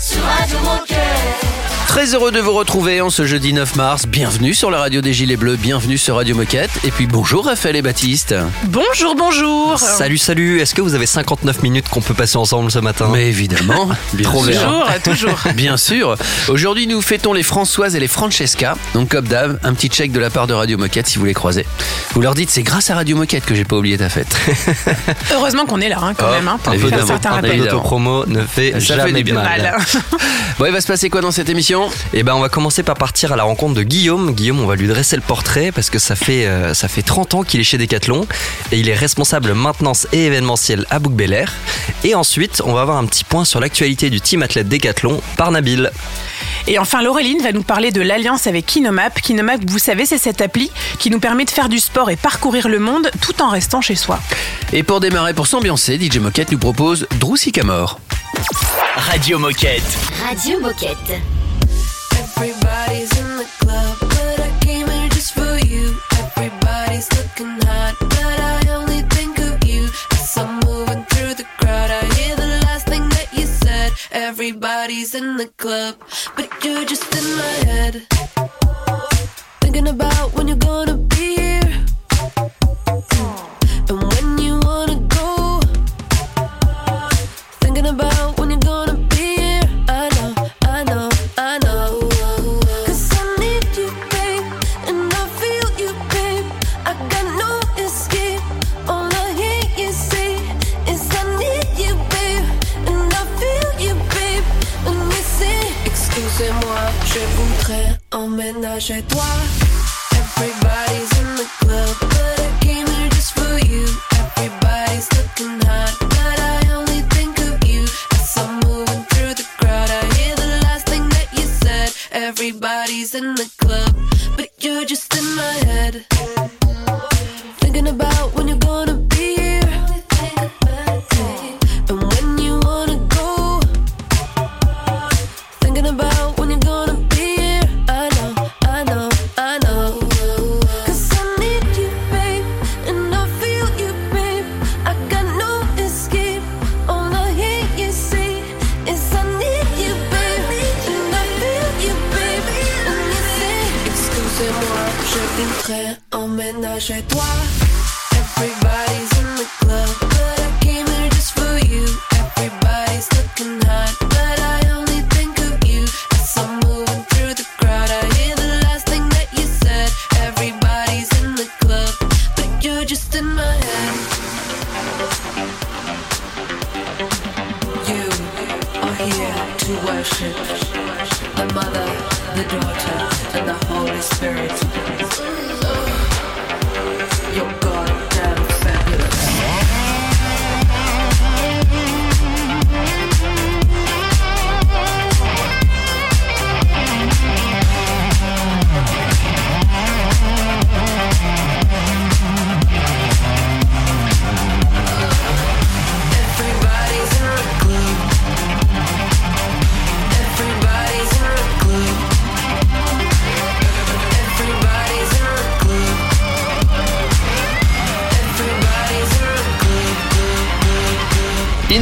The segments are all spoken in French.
sur Radio Moquette. Très heureux de vous retrouver en ce jeudi 9 mars. Bienvenue sur la radio des Gilets Bleus, bienvenue sur Radio Moquette. Et puis bonjour Raphaël et Baptiste. Bonjour, bonjour. Salut, salut. Est-ce que vous avez 59 minutes qu'on peut passer ensemble ce matin? Mais évidemment, trop bien. Toujours, toujours. Bien sûr. Aujourd'hui, nous fêtons les Françoises et les Francesca. Donc, comme d'hab, un petit check de la part de Radio Moquette si vous les croisez. Vous leur dites, c'est grâce à Radio Moquette que j'ai pas oublié ta fête. Heureusement qu'on est là, hein, quand Oh, même. Hein, pour évidemment. un certain Un rappel. peu d'auto- L'autopromo ne fait Ça fait jamais du bien. mal. Bon, il va se passer quoi dans cette émission? Et ben on va commencer par partir à la rencontre de Guillaume. Guillaume, on va lui dresser le portrait parce que ça fait euh, ça fait 30 ans qu'il est chez Decathlon et il est responsable maintenance et événementiel à Bouc Air. Et ensuite, on va avoir un petit point sur l'actualité du team athlète Decathlon par Nabil. Et enfin, Laureline va nous parler de l'alliance avec Kinomap. Kinomap, vous savez, c'est cette appli qui nous permet de faire du sport et parcourir le monde tout en restant chez soi. Et pour démarrer, pour s'ambiancer, DJ Moquette nous propose Drusy Camor. Radio Moquette. Radio Moquette. Everybody's in the club, but I came here just for you. Everybody's looking hot, but I only think of you. As I'm moving through the crowd, I hear the last thing that you said. Everybody's in the club, but you're just in my head. Thinking about when you're gonna be here. And emménager toi.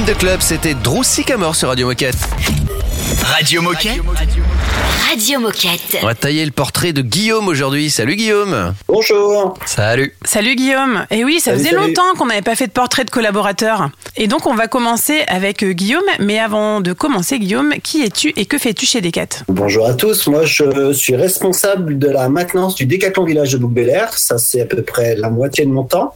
The club. C'était Drusy Camor sur Radio Moquette. Radio Moquette. Radio Moquette. On va tailler le portrait de Guillaume aujourd'hui. Salut Guillaume Bonjour. Salut. Salut Guillaume. Et oui, ça Salut, faisait salut. longtemps qu'on n'avait pas fait de portrait de collaborateur. Et donc, on va commencer avec euh, Guillaume. Mais avant de commencer, Guillaume, qui es-tu et que fais-tu chez Decat Bonjour à tous. Moi, je suis responsable de la maintenance du Décathlon Village de bouc Ça, c'est à peu près la moitié de mon temps.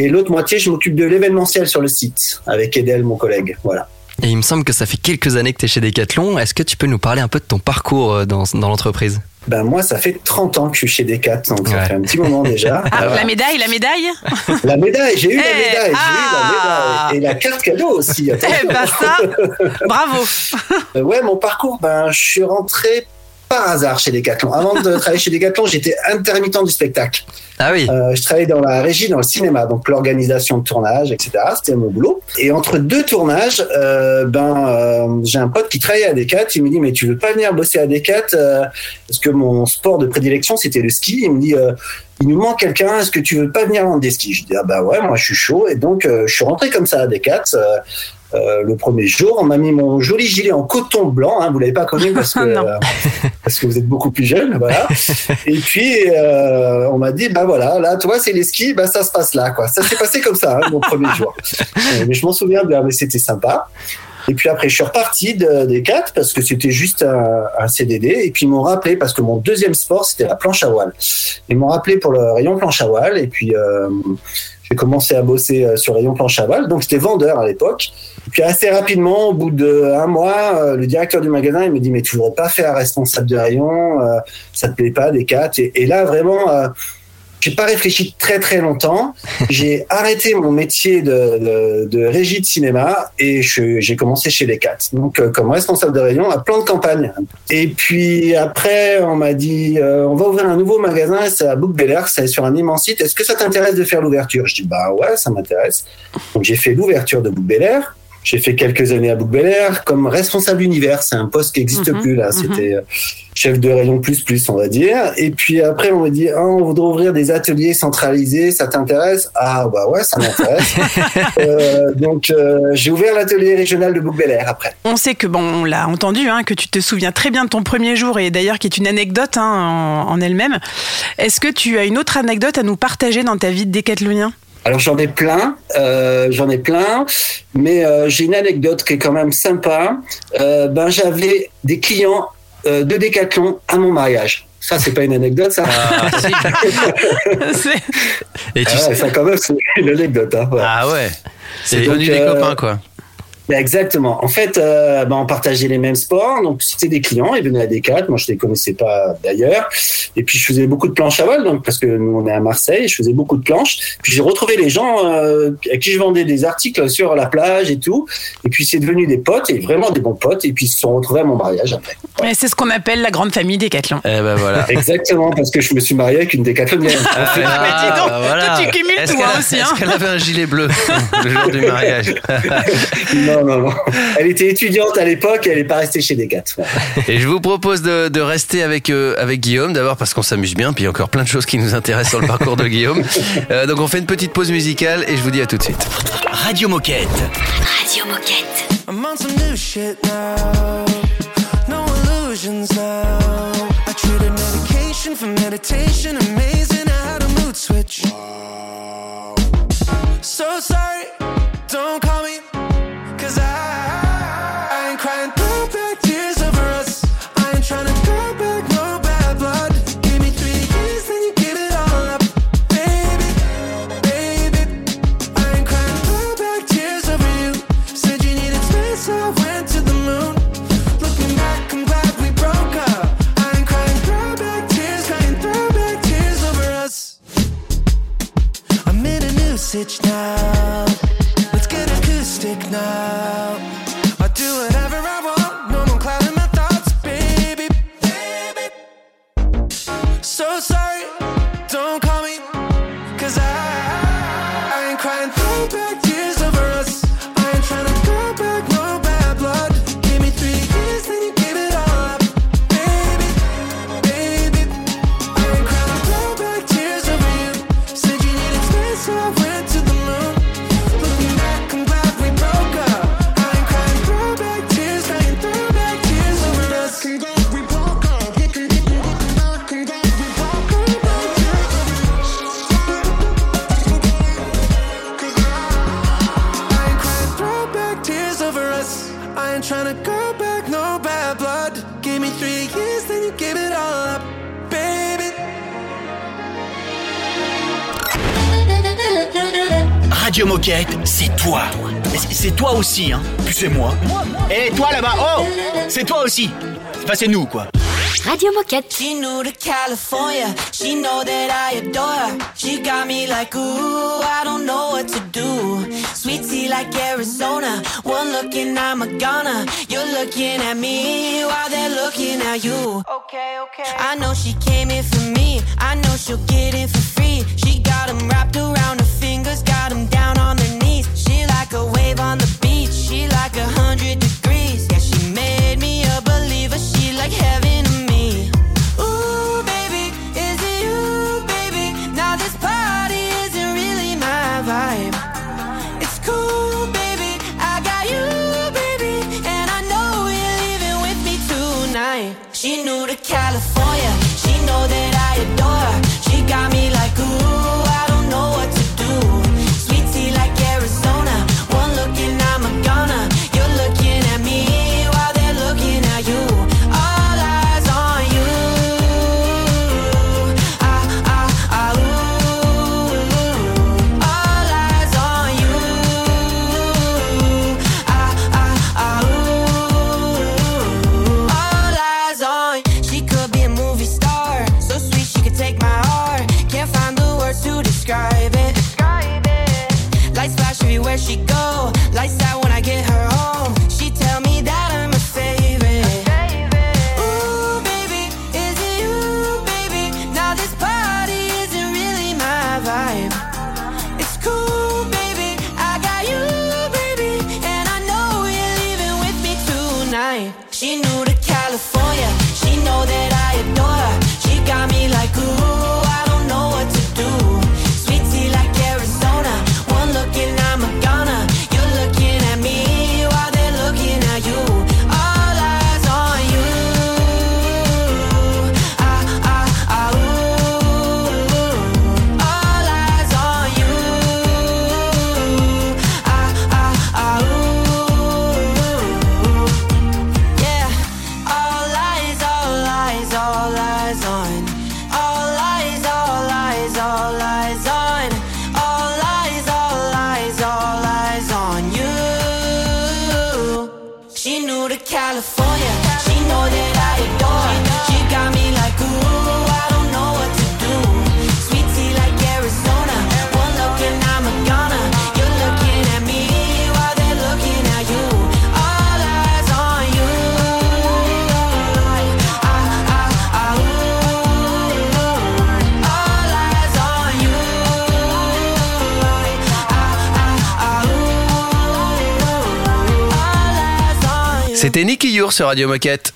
Et l'autre moitié, je m'occupe de l'événementiel sur le site avec Edel, mon collègue. Voilà. Et il me semble que ça fait quelques années que tu es chez Decathlon. Est-ce que tu peux nous parler un peu de ton parcours euh, dans, dans l'entreprise? Ben moi, ça fait 30 ans que je suis chez Decat, donc ça fait un petit moment déjà. Ah, Voilà. la médaille, la médaille? La médaille, j'ai eu la Eh, médaille, j'ai eu ah. la médaille. Et la carte cadeau aussi. Eh ben ça, bravo Euh, Ouais, mon parcours, ben, je suis rentré par hasard chez Decathlon. Avant de travailler chez Decathlon, j'étais intermittent du spectacle. Ah oui. Euh, je travaillais dans la régie, dans le cinéma, donc l'organisation de tournage, etc. C'était mon boulot. Et entre deux tournages, euh, ben euh, j'ai un pote qui travaillait à Decat. Il me dit mais tu veux pas venir bosser à Decat euh, Parce que mon sport de prédilection c'était le ski. Il me dit il nous manque quelqu'un. Est-ce que tu veux pas venir vendre des skis Je dis ah bah ouais, moi je suis chaud. Et donc euh, je suis rentré comme ça à Decat. euh, euh, le premier jour, on m'a mis mon joli gilet en coton blanc. Hein, vous l'avez pas connu parce que euh, parce que vous êtes beaucoup plus jeune, voilà. Et puis euh, on m'a dit bah voilà, là toi c'est les skis, bah ça se passe là quoi. Ça s'est passé comme ça hein, mon premier jour. Euh, mais je m'en souviens bien, mais c'était sympa. Et puis après je suis reparti de- des quatre parce que c'était juste un, CDD. Et puis ils m'ont rappelé parce que mon deuxième sport c'était la planche à voile. Ils m'ont rappelé pour le rayon planche à voile et puis euh, j'ai commencé à bosser euh, sur rayon planche à voile. Donc j'étais vendeur à l'époque. Et puis assez rapidement, au bout de un mois, euh, le directeur du magasin il me dit mais tu voudrais pas faire responsable de rayon, ça te plaît pas des quatre. Et là vraiment. J'ai pas réfléchi très très longtemps. J'ai arrêté mon métier de, de, de régie de cinéma et j'ai commencé chez les quatre. Donc euh, comme responsable de rayon à plan de campagne. Et puis après on m'a dit euh, on va ouvrir un nouveau magasin, c'est à Bouc Bel Air, c'est sur un immense site. Est-ce que ça t'intéresse de faire l'ouverture? Je dis bah ouais ça m'intéresse. Donc j'ai fait l'ouverture de Bouc Bel Air. J'ai fait quelques années à Bouc Bel Air comme responsable univers. C'est un poste qui n'existe Mhm, plus là. mhm. C'était euh, chef de rayon plus plus on va dire. Et puis après on m'a dit ah, on voudrait ouvrir des ateliers centralisés. Ça t'intéresse? Ah bah ouais ça m'intéresse. Euh, donc euh, j'ai ouvert l'atelier régional de Bouc Bel Air après. On sait que, bon, on l'a entendu, hein, que tu te souviens très bien de ton premier jour et d'ailleurs qui est une anecdote hein, en, en elle-même. Est-ce que tu as une autre anecdote à nous partager dans ta vie de décathlonien? Alors j'en ai plein, euh, j'en ai plein, mais euh, j'ai une anecdote qui est quand même sympa. Euh, ben j'avais des clients de Décathlon à mon mariage. Ça c'est pas une anecdote ça. Ah, si. Et tu Ah sais. ça quand même c'est une anecdote. Hein, ouais. Ah ouais. C'est devenu des copains quoi. Ben, Exactement. En fait, euh, ben, on partageait les mêmes sports. Donc, c'était des clients. Ils venaient à Decat. Moi, je les connaissais pas d'ailleurs. Et puis, je faisais beaucoup de planches à voile. Donc, parce que nous, on est à Marseille, je faisais beaucoup de planches. Puis, j'ai retrouvé les gens euh, à qui je vendais des articles sur la plage et tout. Et puis, c'est devenu des potes et vraiment des bons potes. Et puis, ils se sont retrouvés à mon mariage après. Ouais, c'est ce qu'on appelle la grande famille Décathlon. Eh ben voilà. Exactement, parce que je me suis marié avec une décathlonienne. Ah, mais dis donc, toi, tu cumules tout, qu'elle hein, a- aussi, Est-ce hein. qu'elle avait un gilet bleu le jour du mariage non, non, non. Elle était étudiante à l'époque et elle n'est pas restée chez Decat. Et je vous propose de, de rester avec, euh, avec Guillaume, d'abord parce qu'on s'amuse bien, puis il y a encore plein de choses qui nous intéressent sur le parcours de Guillaume. Euh, donc on fait une petite pause musicale et je vous dis à tout de suite. Radio Moquette. Radio Moquette. I'm on some new shit now. No illusions now. I traded medication for meditation. Amazing how to mood switch. So sorry, a new sitch now. Radio Moquette, c'est toi. C'est- toi aussi, hein. Puis c'est moi. Et toi là-bas, oh C'est toi aussi. Enfin, c'est nous, quoi. Radio Moquette. She knew to California. She know that I adore her. She got me like, ooh, I don't know what to do. Sweet tea like Arizona. One look and I'm a goner. You're looking at me while they're looking at you. Okay, okay. I know she came in for me. I know she'll get in for free. She got 'em wrapped around her like heaven She knew Nicky Your sur Radio Moquette.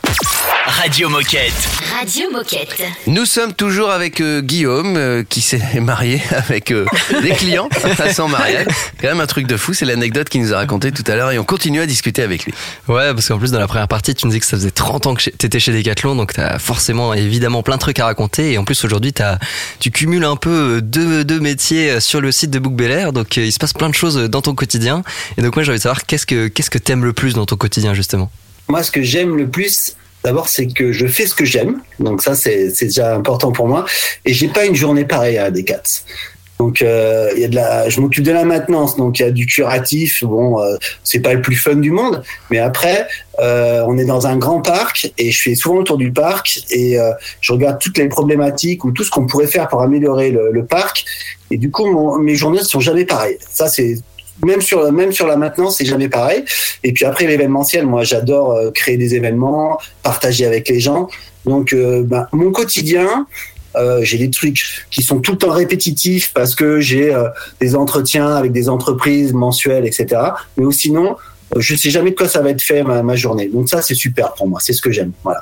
Radio Moquette. Radio Moquette. Nous sommes toujours avec euh, Guillaume euh, qui s'est marié avec euh, des clients à son mariage. Quand même un truc de fou, c'est l'anecdote qu'il nous a raconté tout à l'heure et on continue à discuter avec lui. Ouais, parce qu'en plus, dans la première partie, tu nous dis que ça faisait 30 ans que t'étais chez Decathlon, donc t'as forcément, évidemment, plein de trucs à raconter. Et en plus, aujourd'hui, t'as, tu cumules un peu deux, deux métiers sur le site de Book Bel Air, donc euh, il se passe plein de choses dans ton quotidien. Et donc, moi, j'ai envie de savoir qu'est-ce que, qu'est-ce que t'aimes le plus dans ton quotidien, justement? Moi, ce que j'aime le plus, d'abord, c'est que je fais ce que j'aime. Donc ça, c'est déjà important pour moi. Et j'ai pas une journée pareille à Decat. Donc euh, y a de la, je m'occupe de la maintenance, donc il y a du curatif. Bon, euh, c'est pas le plus fun du monde, mais après, euh, on est dans un grand parc et je fais souvent le tour du parc et euh, je regarde toutes les problématiques ou tout ce qu'on pourrait faire pour améliorer le, le parc. Et du coup, mon- mes journées ne sont jamais pareilles. Ça, c'est même sur même sur la maintenance, c'est jamais pareil. Et puis après l'événementiel, moi, j'adore euh, créer des événements, partager avec les gens. Donc, euh, ben, mon quotidien, euh, j'ai des trucs qui sont tout le temps répétitifs parce que j'ai euh, des entretiens avec des entreprises mensuelles, etc. Mais ou sinon, je sais jamais de quoi ça va être fait ma, ma journée. Donc ça, c'est super pour moi. C'est ce que j'aime. Voilà.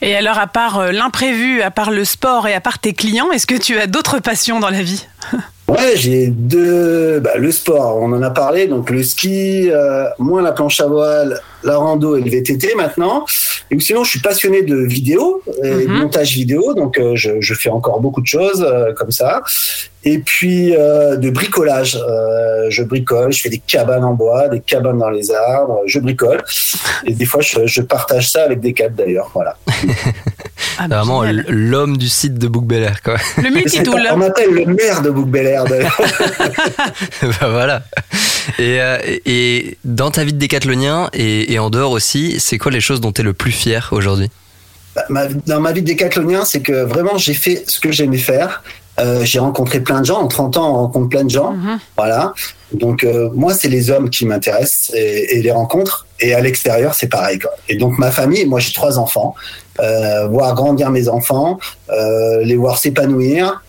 Et alors, à part l'imprévu, à part le sport et à part tes clients, est-ce que tu as d'autres passions dans la vie? Ouais, j'ai deux. Bah, le sport, on en a parlé. Donc le ski, euh, moins la planche à voile, la rando et le VTT maintenant. Et sinon, je suis passionné de vidéo et de Mhm. montage vidéo. Donc euh, je, je fais encore beaucoup de choses euh, comme ça. Et puis euh, de bricolage. Euh, je bricole, je fais des cabanes en bois, des cabanes dans les arbres. Je bricole. Et des fois, je, je partage ça avec des cadres d'ailleurs. Voilà. Ah, vraiment l'homme du site de Book Bel Air, quoi. Le multitool. On m'appelle le maire de Bouc Bel Air. d'ailleurs. bah voilà. Et, euh, et dans ta vie de décathlonien et, et en dehors aussi, c'est quoi les choses dont tu es le plus fier aujourd'hui? Bah, dans ma vie de décathlonien, c'est que vraiment j'ai fait ce que j'aimais faire Euh, j'ai rencontré plein de gens. En 30 ans, on rencontre plein de gens. Voilà. Donc euh, moi, c'est les hommes qui m'intéressent et, et les rencontres. Et à l'extérieur, c'est pareil. Quoi. Et donc ma famille, moi j'ai trois enfants. Euh, voir grandir mes enfants, euh, les voir s'épanouir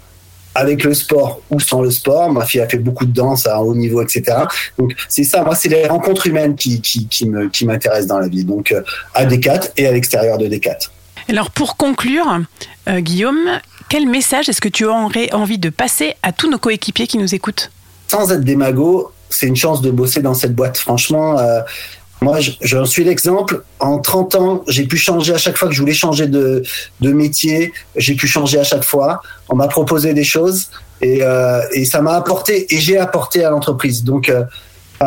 avec le sport ou sans le sport. Ma fille a fait beaucoup de danse à un haut niveau, etc. Donc c'est ça. Moi, c'est les rencontres humaines qui qui, qui me qui m'intéressent dans la vie. Donc euh, à D4 et à l'extérieur de D4. Alors pour conclure, euh, Guillaume, quel message est-ce que tu aurais envie de passer à tous nos coéquipiers qui nous écoutent? Sans être démago, c'est une chance de bosser dans cette boîte. Franchement, euh, moi, je- j'en suis l'exemple. En 30 ans, j'ai pu changer à chaque fois que je voulais changer de, de métier. J'ai pu changer à chaque fois. On m'a proposé des choses et, euh, et ça m'a apporté et j'ai apporté à l'entreprise. Donc, euh,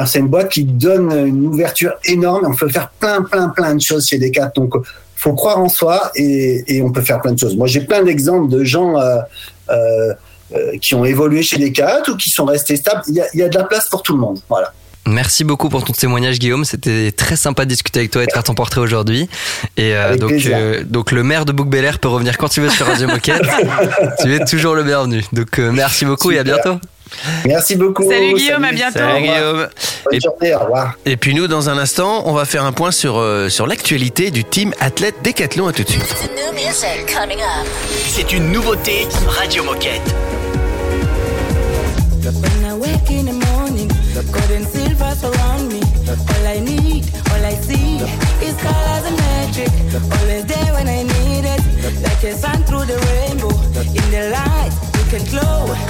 c'est une boîte qui donne une ouverture énorme. On peut faire plein, plein, plein de choses chez Decat. Donc, faut croire en soi et, et on peut faire plein de choses. Moi, j'ai plein d'exemples de gens euh, euh, euh, qui ont évolué chez Decat ou qui sont restés stables. Il y a, il y a de la place pour tout le monde. Voilà. Merci beaucoup pour ton témoignage, Guillaume. C'était très sympa de discuter avec toi et de faire ton portrait aujourd'hui. Et euh, donc, euh, donc, le maire de Bouc peut revenir quand tu veux sur Radio Moquette. tu es toujours le bienvenu. Donc, euh, merci beaucoup et à bientôt. Merci beaucoup. Salut, Guillaume, à bientôt. Salut Au revoir. Guillaume. Bonne Et- journée, au revoir. Et puis nous, dans un instant, on va faire un point sur, euh, sur l'actualité du team athlète Décathlon. À tout de suite. C'est une nouveauté Radio Moquette. Glow.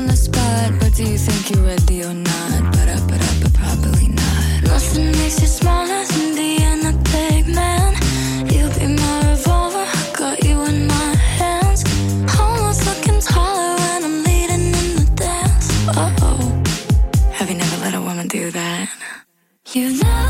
On the spot, but do you think you're ready or not? But up, but up, but probably not. Nothing makes you smaller than the end of big man. You'll be my revolver, got you in my hands. Almost looking taller when I'm leading in the dance. Oh. Have you never let a woman do that? You've never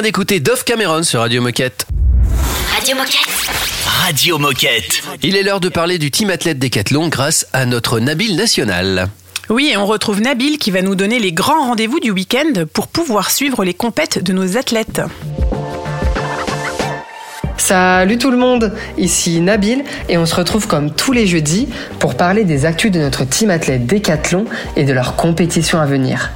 vient d'écouter Dove Cameron sur Radio Moquette. Radio Moquette. Radio Moquette. Il est l'heure de parler du team athlète décathlon grâce à notre Nabil National. Oui, et on retrouve Nabil qui va nous donner les grands rendez-vous du week-end pour pouvoir suivre les compètes de nos athlètes. Salut tout le monde, ici Nabil et on se retrouve comme tous les jeudis pour parler des actus de notre team athlète Décathlon et de leurs compétitions à venir.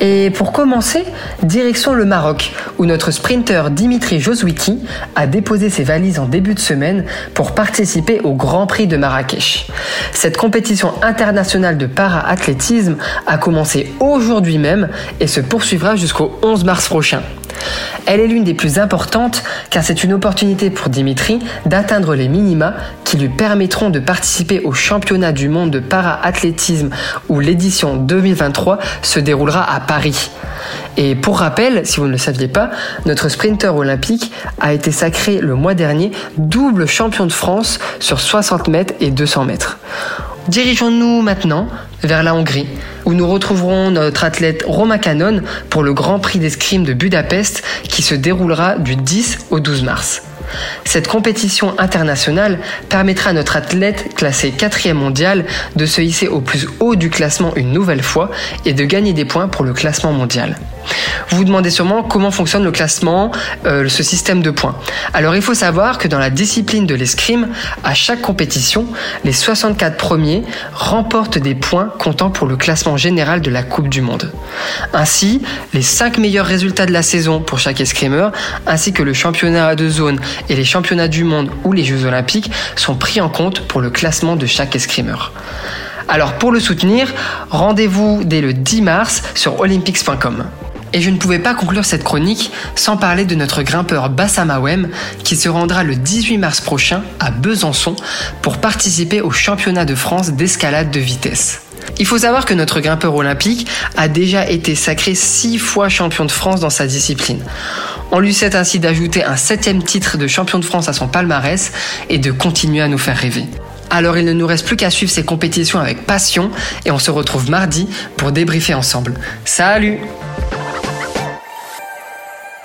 Et pour commencer, direction le Maroc où notre sprinter Dimitri Joswiki a déposé ses valises en début de semaine pour participer au Grand Prix de Marrakech. Cette compétition internationale de para-athlétisme a commencé aujourd'hui même et se poursuivra jusqu'au 11 mars prochain. Elle est l'une des plus importantes car c'est une opportunité pour Dimitri d'atteindre les minima qui lui permettront de participer au championnat du monde de para-athlétisme où l'édition 2023 se déroulera à Paris. Et pour rappel, si vous ne le saviez pas, notre sprinter olympique a été sacré le mois dernier double champion de France sur 60 mètres et 200 mètres. Dirigeons-nous maintenant vers la Hongrie, où nous retrouverons notre athlète Roma Canon pour le Grand Prix d'escrime de Budapest qui se déroulera du 10 au 12 mars. Cette compétition internationale permettra à notre athlète classé 4e mondial de se hisser au plus haut du classement une nouvelle fois et de gagner des points pour le classement mondial. Vous vous demandez sûrement comment fonctionne le classement, euh, ce système de points. Alors il faut savoir que dans la discipline de l'escrime, à chaque compétition, les 64 premiers remportent des points comptant pour le classement général de la Coupe du Monde. Ainsi, les 5 meilleurs résultats de la saison pour chaque escrimeur, ainsi que le championnat de zone et les championnats du monde ou les Jeux olympiques sont pris en compte pour le classement de chaque escrimeur. Alors pour le soutenir, rendez-vous dès le 10 mars sur olympics.com. Et je ne pouvais pas conclure cette chronique sans parler de notre grimpeur Bassam Awem qui se rendra le 18 mars prochain à Besançon pour participer au championnat de France d'escalade de vitesse. Il faut savoir que notre grimpeur olympique a déjà été sacré six fois champion de France dans sa discipline. On lui souhaite ainsi d'ajouter un septième titre de champion de France à son palmarès et de continuer à nous faire rêver. Alors il ne nous reste plus qu'à suivre ces compétitions avec passion et on se retrouve mardi pour débriefer ensemble. Salut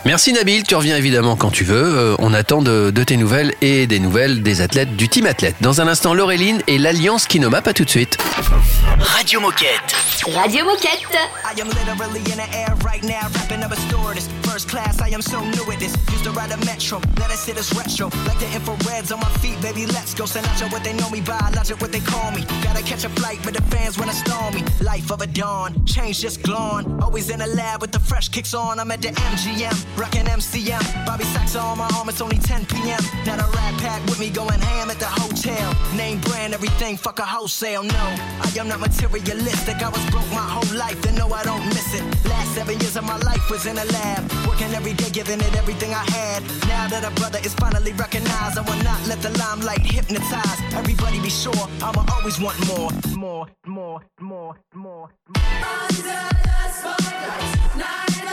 Merci Nabil, tu reviens évidemment quand tu veux. Euh, on attend de, de tes nouvelles et des nouvelles des athlètes du team athlète. Dans un instant, Laureline et l'Alliance Kinoma, pas tout de suite. Radio Radio Moquette. Moquette. I am literally in the air right now, wrapping up a store. This first class, I am so new at this. Used to ride a metro, let us hit us retro. Like the infrareds on my feet, baby, let's go. Sinatra, what they know me by, logic, what they call me. Gotta catch a flight, but the fans wanna storm me. Life of a dawn, change just. Always in the lab with the fresh kicks on. I'm at the MGM, rockin' MCM. Bobby Sacks on my arm, it's only 10 p.m. Now the rat pack with me going ham at the hotel. Name brand, everything, fuck a wholesale. No, I am not materialistic. I was broke my whole life, and no, I don't miss it. Last seven years of my life was in a lab, working every day, giving it everything I had. Now that a brother is finally recognized, I will not let the limelight hypnotize. Everybody be sure, I'ma always want more, more, more, more, more. Under the spotlight, neither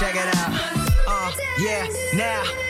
check it out. Uh, yeah, now.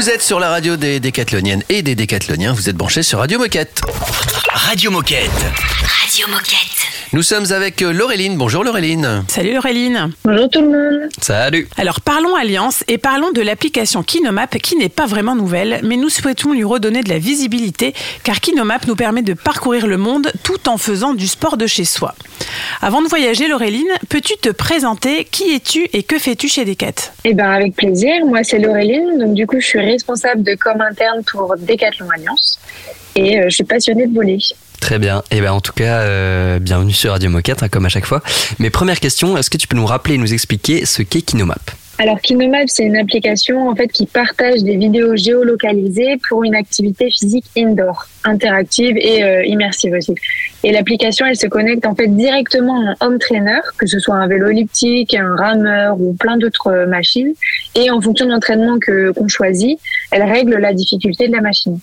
Vous êtes sur la radio des décathloniennes et des décathloniens. Vous êtes branchés sur Radio Moquette. Radio Moquette. Radio Moquette. Nous sommes avec euh, Laureline. Bonjour Laureline. Salut Auréline. Bonjour tout le monde. Salut. Alors parlons Alliance et parlons de l'application Kinomap qui n'est pas vraiment nouvelle, mais nous souhaitons lui redonner de la visibilité car Kinomap nous permet de parcourir le monde tout en faisant du sport de chez soi. Avant de voyager, Laureline, peux-tu te présenter? Qui es-tu et que fais-tu chez Decat Eh ben avec plaisir. Moi c'est Laureline, donc du coup je suis responsable de com interne pour Decathlon Alliance et euh, je suis passionnée de voler. Très bien. Et ben en tout cas, euh, bienvenue sur Radio Moquette, hein, comme à chaque fois. Mais première question, est-ce que tu peux nous rappeler et nous expliquer ce qu'est Kinomap? Alors Kinomap c'est une application en fait qui partage des vidéos géolocalisées pour une activité physique indoor, interactive et euh, immersive aussi. Et l'application elle se connecte en fait directement en home trainer, que ce soit un vélo elliptique, un rameur ou plein d'autres euh, machines. Et en fonction de l'entraînement que qu'on choisit, elle règle la difficulté de la machine.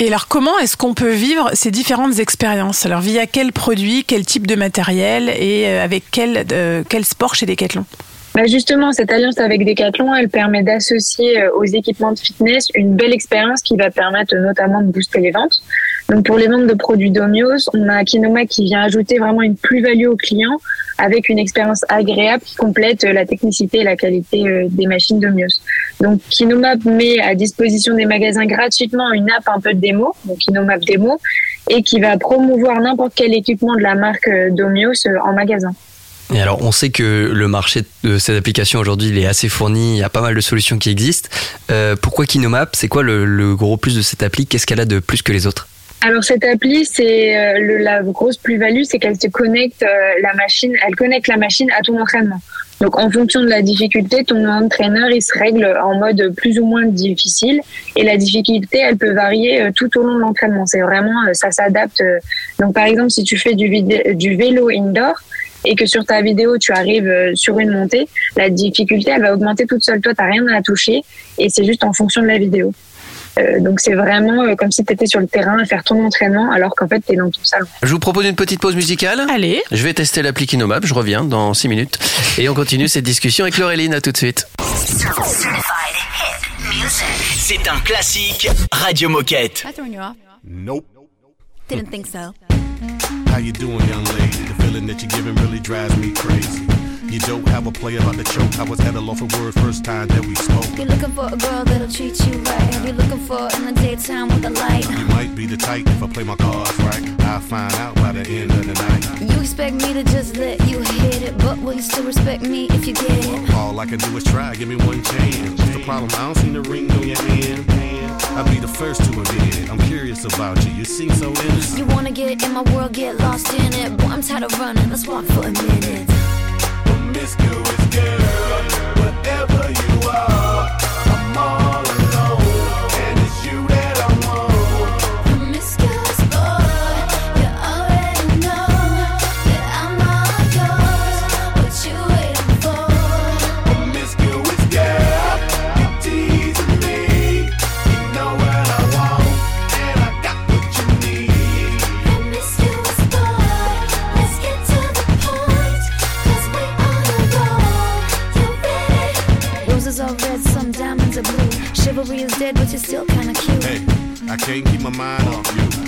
Et alors comment est-ce qu'on peut vivre ces différentes expériences? Alors via quel produit, quel type de matériel et euh, avec quel, euh, quel sport chez Decathlon? Bah justement, cette alliance avec Decathlon, elle permet d'associer euh, aux équipements de fitness une belle expérience qui va permettre notamment de booster les ventes. Donc pour les ventes de produits Domios, on a Kinoma qui vient ajouter vraiment une plus-value aux clients avec une expérience agréable qui complète euh, la technicité et la qualité euh, des machines Domios. Donc Kinomap met à disposition des magasins gratuitement une app un peu de démo, donc Kinomap Démo, et qui va promouvoir n'importe quel équipement de la marque Domios en magasin. Alors, on sait que le marché de cette application aujourd'hui, est assez fourni. Il y a pas mal de solutions qui existent. Euh, pourquoi Kinomap? C'est quoi le, gros plus de cette appli? Qu'est-ce qu'elle a de plus que les autres? Alors cette appli, c'est euh, la grosse plus-value, c'est qu'elle se connecte euh, la machine, elle connecte la machine à ton entraînement. Donc en fonction de la difficulté, ton entraîneur il se règle en mode plus ou moins difficile et la difficulté elle peut varier tout au long de l'entraînement. C'est vraiment ça s'adapte. Donc par exemple si tu fais du vélo indoor et que sur ta vidéo tu arrives euh, sur une montée, la difficulté elle va augmenter toute seule. Toi t'as rien à toucher et c'est juste en fonction de la vidéo. Euh, donc c'est vraiment euh, comme si tu étais sur le terrain à faire ton entraînement alors qu'en fait tu es dans ton salon. Je vous propose une petite pause musicale. Allez. Je vais tester l'appli Kinomap. Je reviens dans 6 minutes. Et on continue cette discussion avec Laureline. À tout de suite. C'est un classique Radio Moquette. Nope. Didn't think so. How you doing, young lady? Feeling that you're giving really drives me crazy. You don't have a play about the choke. I was at a loss for words first time that we spoke. You're looking for a girl that'll treat you right. You're looking for in the daytime with a light. You might be the type if I play my cards right. I'll find out by the end of the night. You expect me to just let you hit it, but will you still respect me if you get it? All I can do is try, give me one chance. What's the problem? I don't see the ring on your hand. I'll be the first to admit it. I'm curious about you. You seem so innocent. You wanna get in my world, get lost in it. Boy, I'm tired of running. Let's walk for a minute. Promiscuous girl, whatever you are, blue. Chivalry is dead, but you're still kinda cute. Hey, I can't keep my mind off you.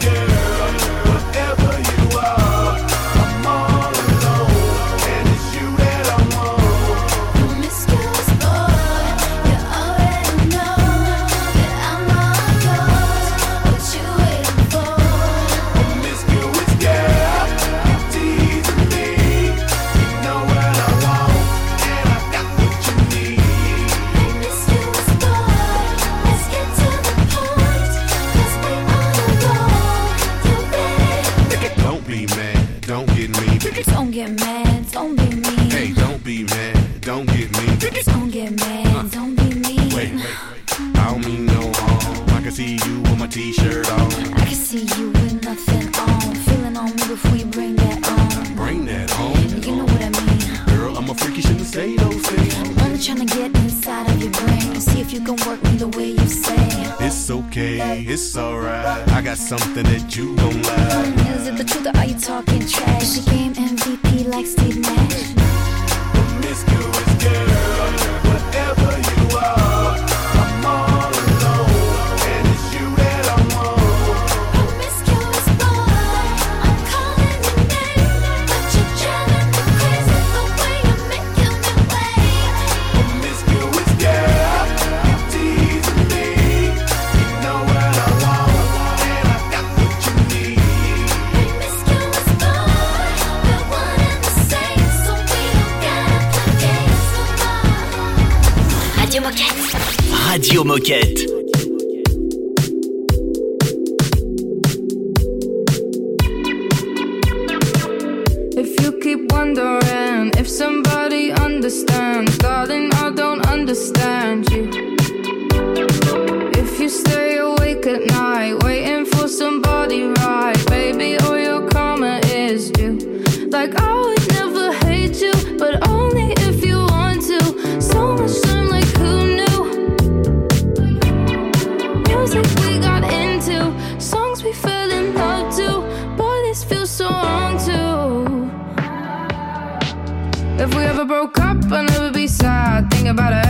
Girl, whatever you are,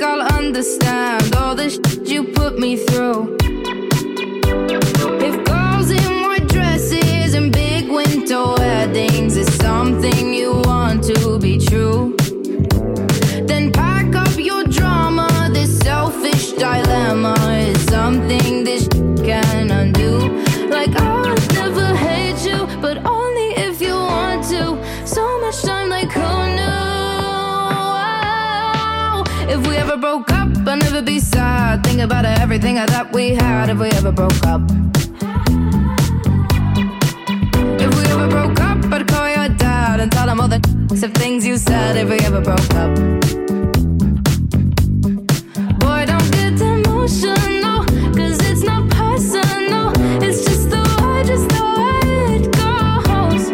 think I'll understand all the shit you put me through. I'd never be sad. Think about everything I thought we had if we ever broke up. If we ever broke up, I'd call your dad and tell him all the of things you said if we ever broke up. Boy, don't get emotional, 'cause it's not personal. It's just the way, just the way it goes.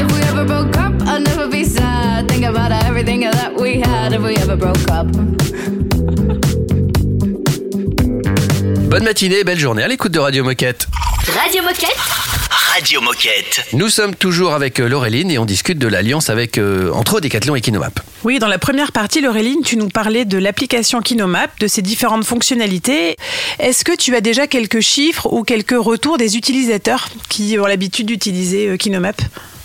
If we ever broke up, I'd never be sad. Think about everything that we had if we ever broke up. Bonne matinée, belle journée à l'écoute de Radio Moquette. Radio Moquette. Radio Moquette. Nous sommes toujours avec euh, Laureline et on discute de l'alliance avec euh, entre Decathlon et Kinomap. Oui, dans la première partie, Laureline, tu nous parlais de l'application Kinomap, de ses différentes fonctionnalités. Est-ce que tu as déjà quelques chiffres ou quelques retours des utilisateurs qui ont l'habitude d'utiliser euh, Kinomap?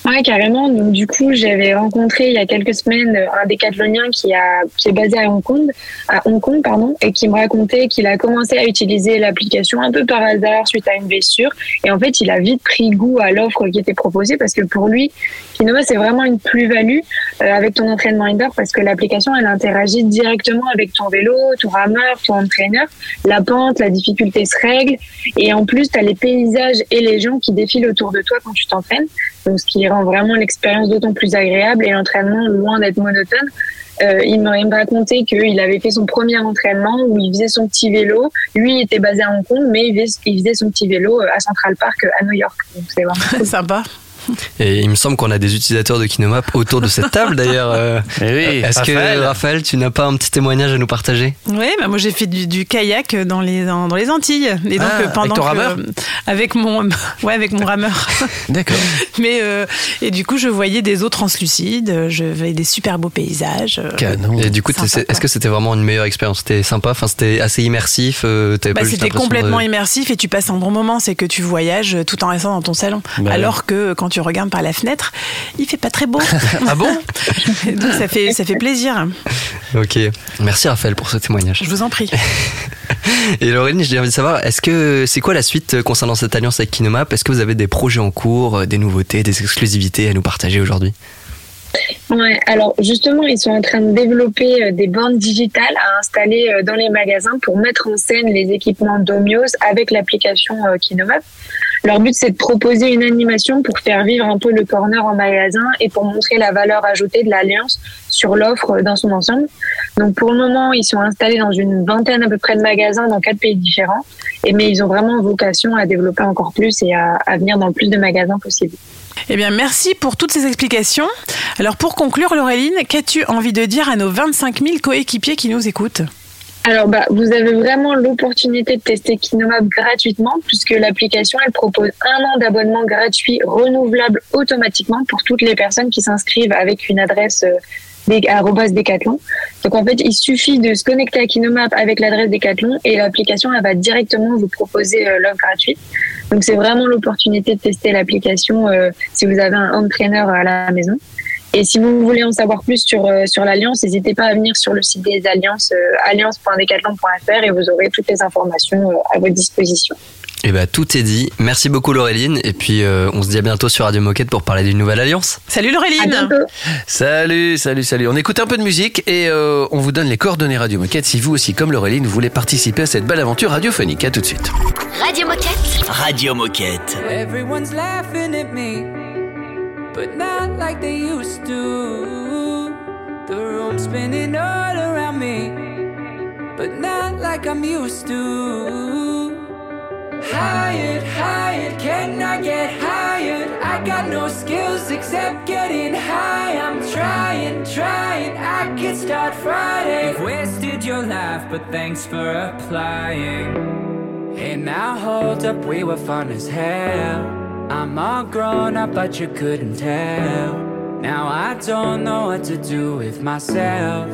Ouais, carrément. Donc, du coup, j'avais rencontré il y a quelques semaines un décathlonien qui, a, qui est basé à Hong Kong, à Hong Kong, pardon, et qui me racontait qu'il a commencé à utiliser l'application un peu par hasard suite à une blessure. Et en fait, il a vite pris goût à l'offre qui était proposée parce que pour lui, Kinova, c'est vraiment une plus-value euh, avec ton entraînement indoor parce que l'application, elle interagit directement avec ton vélo, ton rameur, ton entraîneur. La pente, la difficulté se règle. Et en plus, tu as les paysages et les gens qui défilent autour de toi quand tu t'entraînes. Donc, ce qui rend vraiment l'expérience d'autant plus agréable et l'entraînement loin d'être monotone. Euh, il m'a me raconté qu'il avait fait son premier entraînement où il faisait son petit vélo. Lui il était basé à Hong Kong, mais il faisait, il faisait son petit vélo euh, à Central Park euh, à New York. Donc c'est vraiment sympa. Et il me semble qu'on a des utilisateurs de Kinomap autour de cette table d'ailleurs. Euh, Eh oui, Est-ce Raphaël. que Raphaël, tu n'as pas un petit témoignage à nous partager? Oui, bah moi j'ai fait du, du kayak dans les dans, dans les Antilles et donc Ah, euh, pendant avec ton que- rameur? Avec mon ouais avec mon rameur. D'accord. Mais euh, et du coup je voyais des eaux translucides, je voyais des super beaux paysages. euh, Canon. Et du coup, est-ce que c'était vraiment une meilleure expérience? C'était sympa, enfin c'était assez immersif. euh, Bah, c'était complètement de- immersif et tu passes un bon moment, c'est que tu voyages tout en restant dans ton salon. Bah Alors que quand tu tu regardes par la fenêtre, il fait pas très beau. Ah bon Donc ça fait, ça fait plaisir. Ok, merci Raphaël pour ce témoignage. Je vous en prie. Et Laureline, j'ai envie de savoir, est-ce que c'est quoi la suite concernant cette alliance avec Kinomap Est-ce que vous avez des projets en cours, euh, des nouveautés, des exclusivités à nous partager aujourd'hui? Ouais, alors justement, ils sont en train de développer euh, des bornes digitales à installer euh, dans les magasins pour mettre en scène les équipements Domios avec l'application Kinomap. Leur but, c'est de proposer une animation pour faire vivre un peu le corner en magasin et pour montrer la valeur ajoutée de l'alliance sur l'offre dans son ensemble. Donc pour le moment, ils sont installés dans une vingtaine à peu près de magasins dans quatre pays différents. Et mais ils ont vraiment vocation à développer encore plus et à, à venir dans le plus de magasins possible. Eh bien, merci pour toutes ces explications. Alors, pour conclure, Laureline, qu'as-tu envie de dire à nos 25 000 coéquipiers qui nous écoutent? Alors, bah, vous avez vraiment l'opportunité de tester Kinomap gratuitement puisque l'application, elle propose un an d'abonnement gratuit renouvelable automatiquement pour toutes les personnes qui s'inscrivent avec une adresse euh, arobase Decathlon. Donc, en fait, il suffit de se connecter à Kinomap avec l'adresse Decathlon et l'application, elle va directement vous proposer euh, l'offre gratuite. Donc, c'est vraiment l'opportunité de tester l'application euh, si vous avez un trainer à la maison. Et si vous voulez en savoir plus sur, euh, sur l'Alliance, n'hésitez pas à venir sur le site des Alliances, euh, alliance.decathlon.fr et vous aurez toutes les informations euh, à votre disposition. Eh ben tout est dit. Merci beaucoup Laureline. Et puis euh, on se dit à bientôt sur Radio Moquette pour parler d'une nouvelle alliance. Salut Laureline Salut, salut, salut. On écoute un peu de musique et euh, on vous donne les coordonnées Radio Moquette si vous aussi, comme Laureline, vous voulez participer à cette belle aventure radiophonique. À tout de suite. Radio Moquette. Radio Moquette. Everyone's laughing at me, but not like they used to. The room's spinning all around me, but not like I'm used to. Hired, hired, can I get hired? I got no skills except getting high. I'm trying, trying, I could start Friday. You've wasted your life, but thanks for applying. Hey, now hold up, we were fun as hell. I'm all grown up, but you couldn't tell. Now I don't know what to do with myself.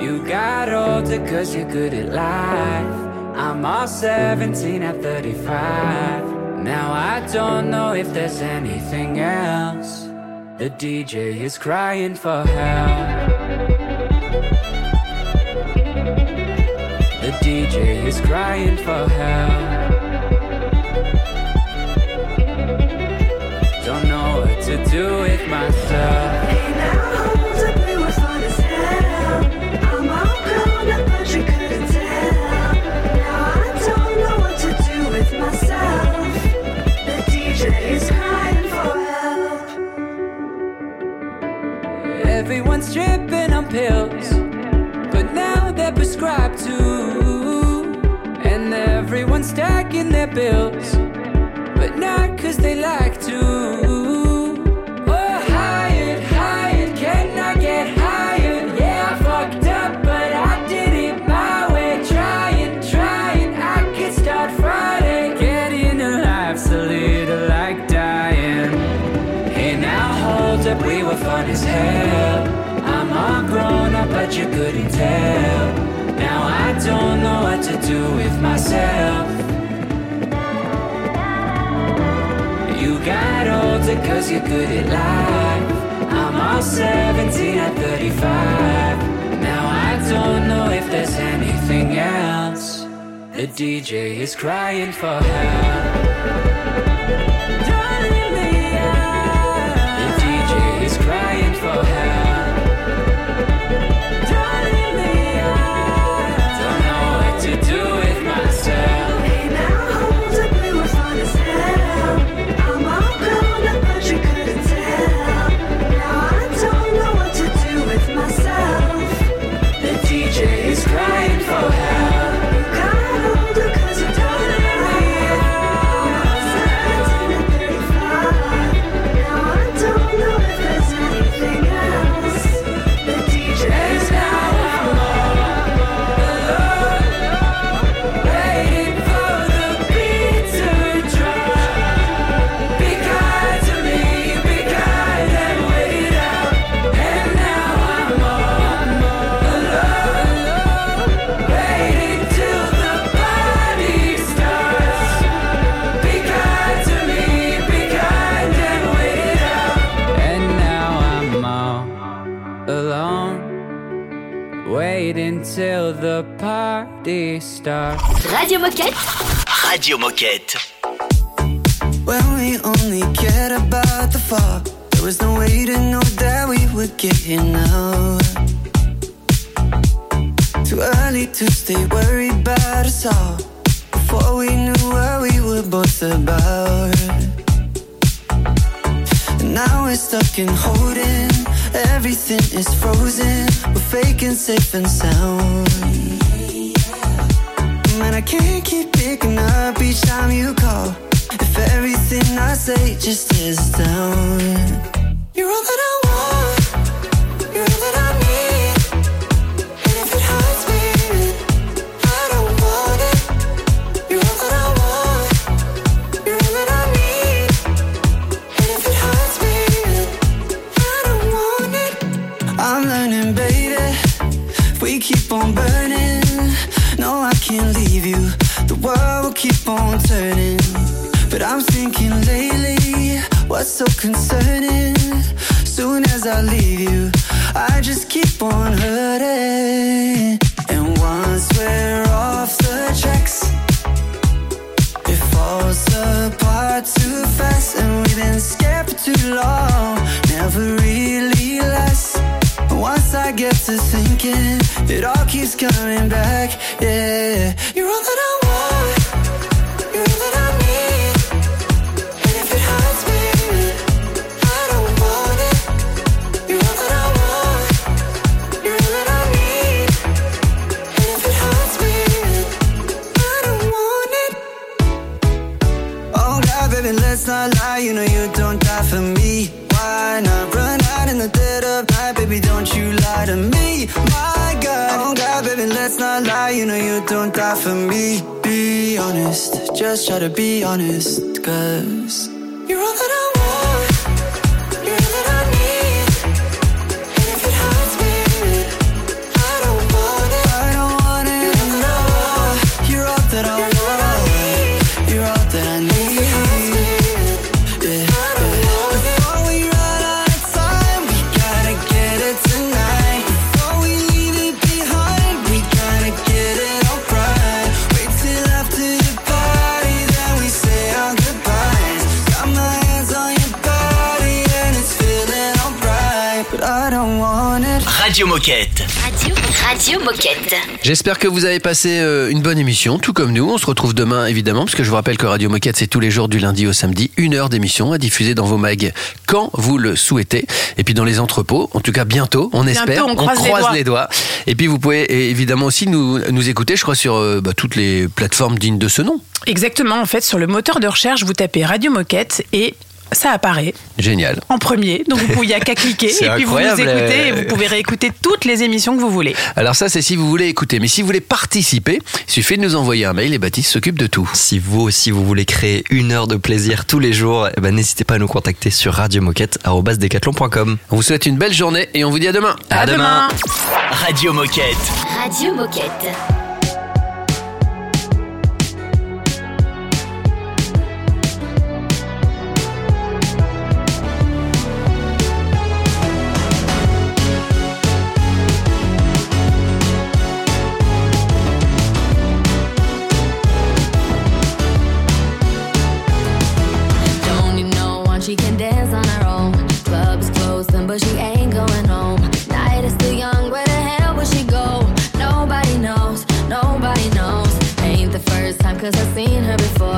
You got older cause you're good at life. I'm all 17 at 35. Now I don't know if there's anything else. The DJ is crying for help. The DJ is crying for help. Do it myself. I'm welcome, but you couldn't tell. Now I don't know what to do with myself. The teacher is crying for help. Everyone's tripping on pills, but now they're prescribed to. And everyone's stacking their bills, but not cause they like to. Tell. Now I don't know what to do with myself. You got older cause you're good at life. I'm all 17 at 35. Now I don't know if there's anything else. The DJ is crying for help. Party. Radio Moquette. Radio Moquette. When we only cared about the fall, there was no way to know that we would get here now. Too early to stay worried about us all. Before we knew what we were both about. And now we're stuck in holding. Everything is frozen. We're faking safe and sound. I can't keep picking up each time you call. If everything I say just is down. You're all that I want. Thinking lately, what's so concerning? Soon as I leave you, I just keep on hurting. And once we're off the tracks, it falls apart too fast. And we've been scared for too long, never really lasts. Once I get to thinking, it all keeps coming back. Yeah, you're all that I want. You know you don't die for me. Why not run out in the dead of night, baby? Don't you lie to me, my God. Oh God, baby, let's not lie. You know you don't die for me. Be honest, just try to be honest, cause you're all that I want. Radio Moquette. Radio, Radio Moquette. J'espère que vous avez passé euh, une bonne émission, tout comme nous. On se retrouve demain, évidemment, parce que je vous rappelle que Radio Moquette, c'est tous les jours du lundi au samedi, une heure d'émission à diffuser dans vos mags quand vous le souhaitez. Et puis dans les entrepôts, en tout cas bientôt, on Bientôt, espère. on croise les doigts. les doigts. Et puis vous pouvez euh, évidemment aussi nous, nous écouter, je crois, sur euh, bah, toutes les plateformes dignes de ce nom. Exactement, en fait, sur le moteur de recherche, vous tapez Radio Moquette et ça apparaît Génial. en premier. Donc vous n'y a qu'à cliquer et puis vous nous écoutez et vous pouvez réécouter toutes les émissions que vous voulez. Alors ça, c'est si vous voulez écouter. Mais si vous voulez participer, il suffit de nous envoyer un mail et Baptiste s'occupe de tout. Si vous aussi vous voulez créer une heure de plaisir tous les jours, eh ben, n'hésitez pas à nous contacter sur radiomoquette.com. On vous souhaite une belle journée et on vous dit à demain. À, demain. Radio Moquette. Radio Moquette. Cause I've seen her before.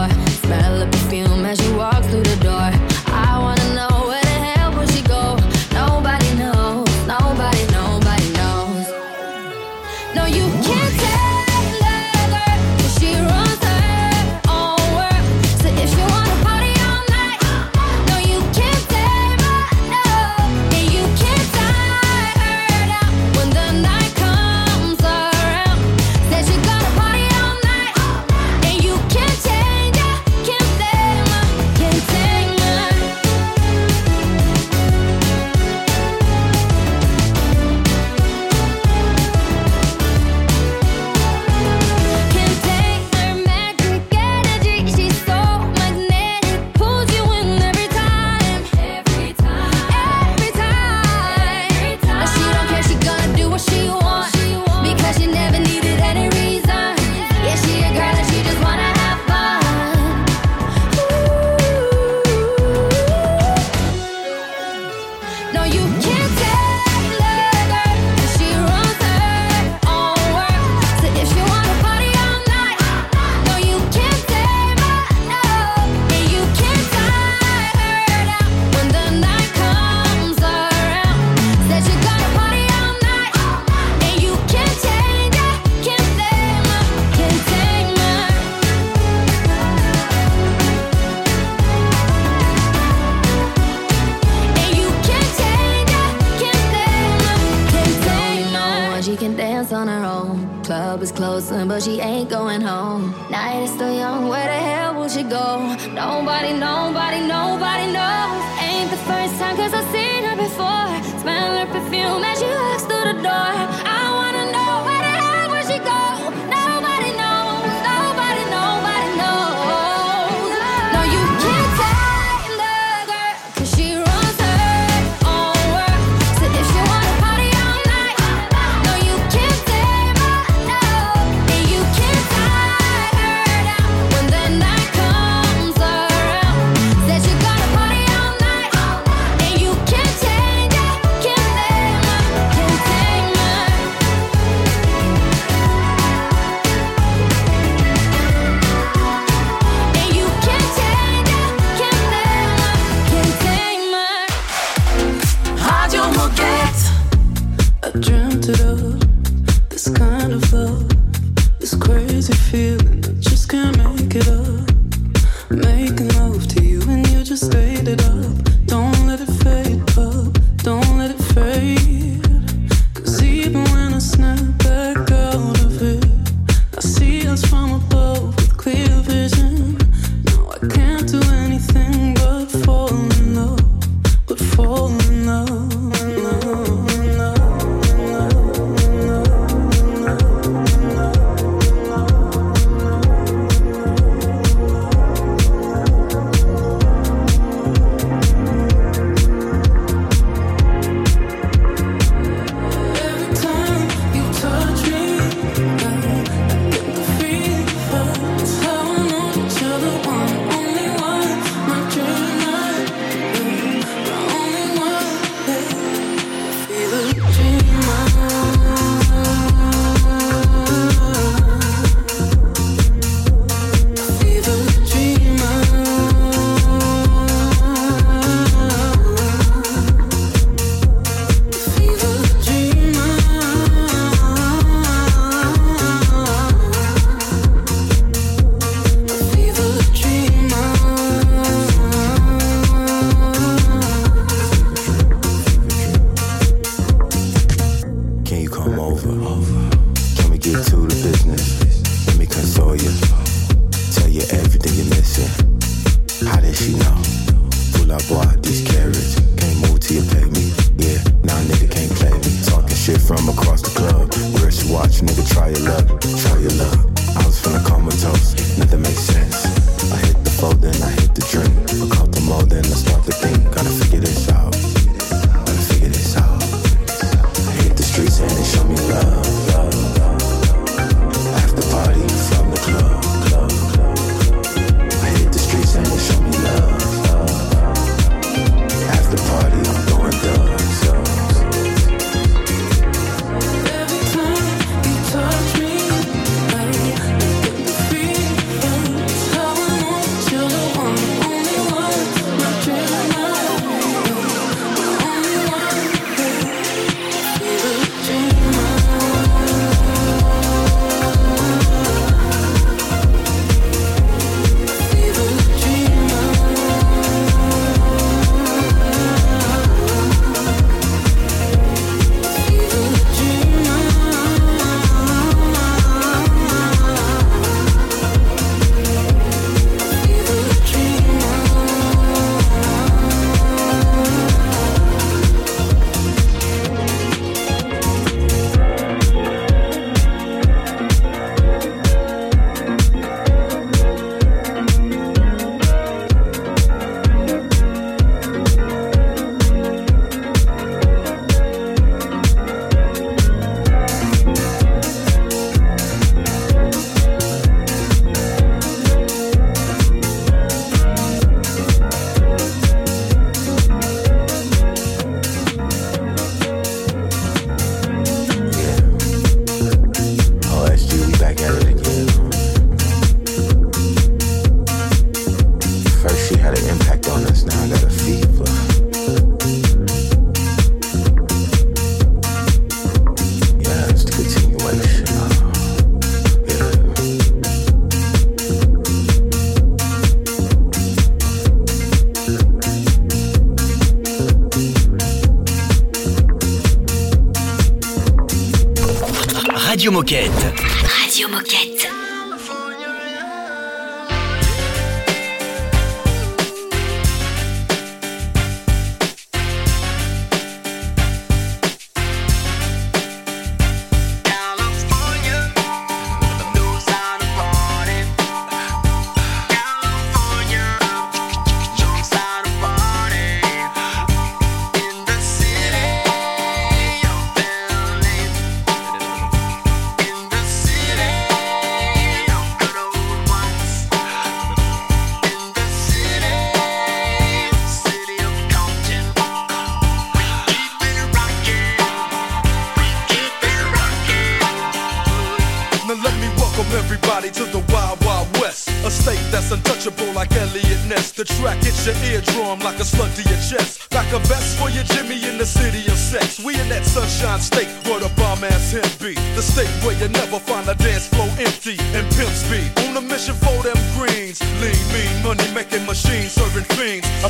Radio Moquette.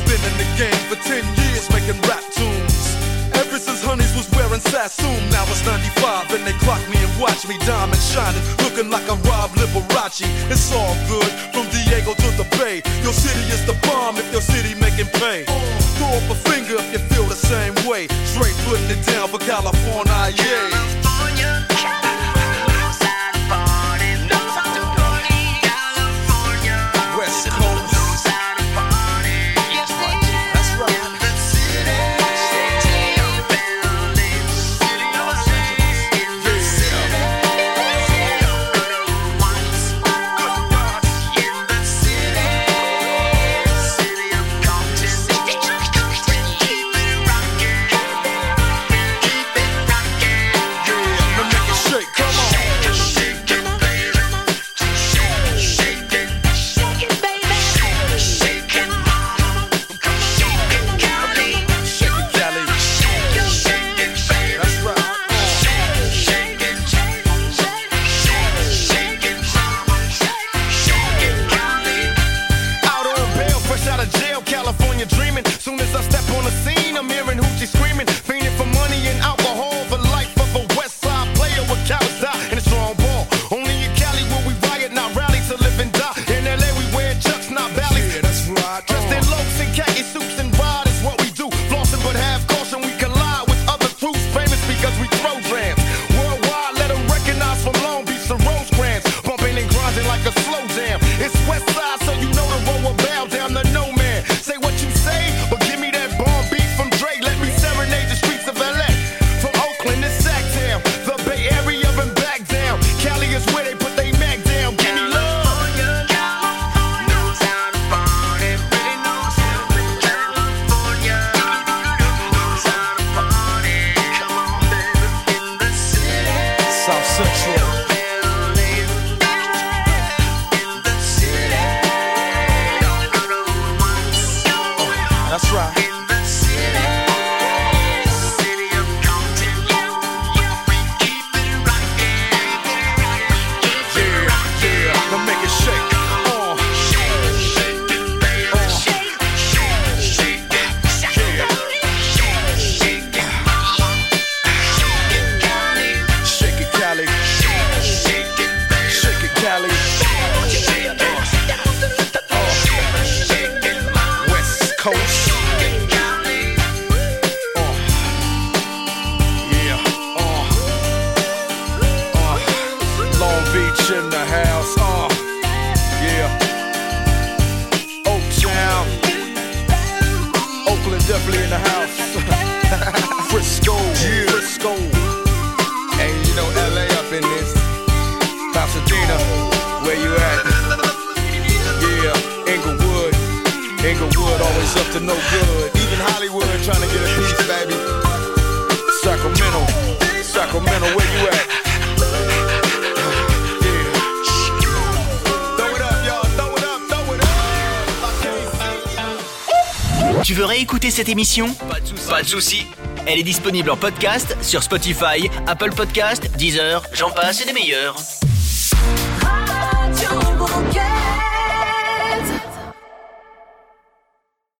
I've been in the game for 10 years making rap tunes. Ever since Honeys was wearing Sassoon, now it's 95 and they clock me and watch me diamond shining, looking like I robbed Liberace. It's all good from Diego to the Bay. Your city is the bomb if your city making pay. Throw up a finger if you feel the same way. Straight putting it down for California, yeah. Elle est disponible en podcast sur Spotify, Apple Podcast, Deezer, j'en passe et des meilleurs.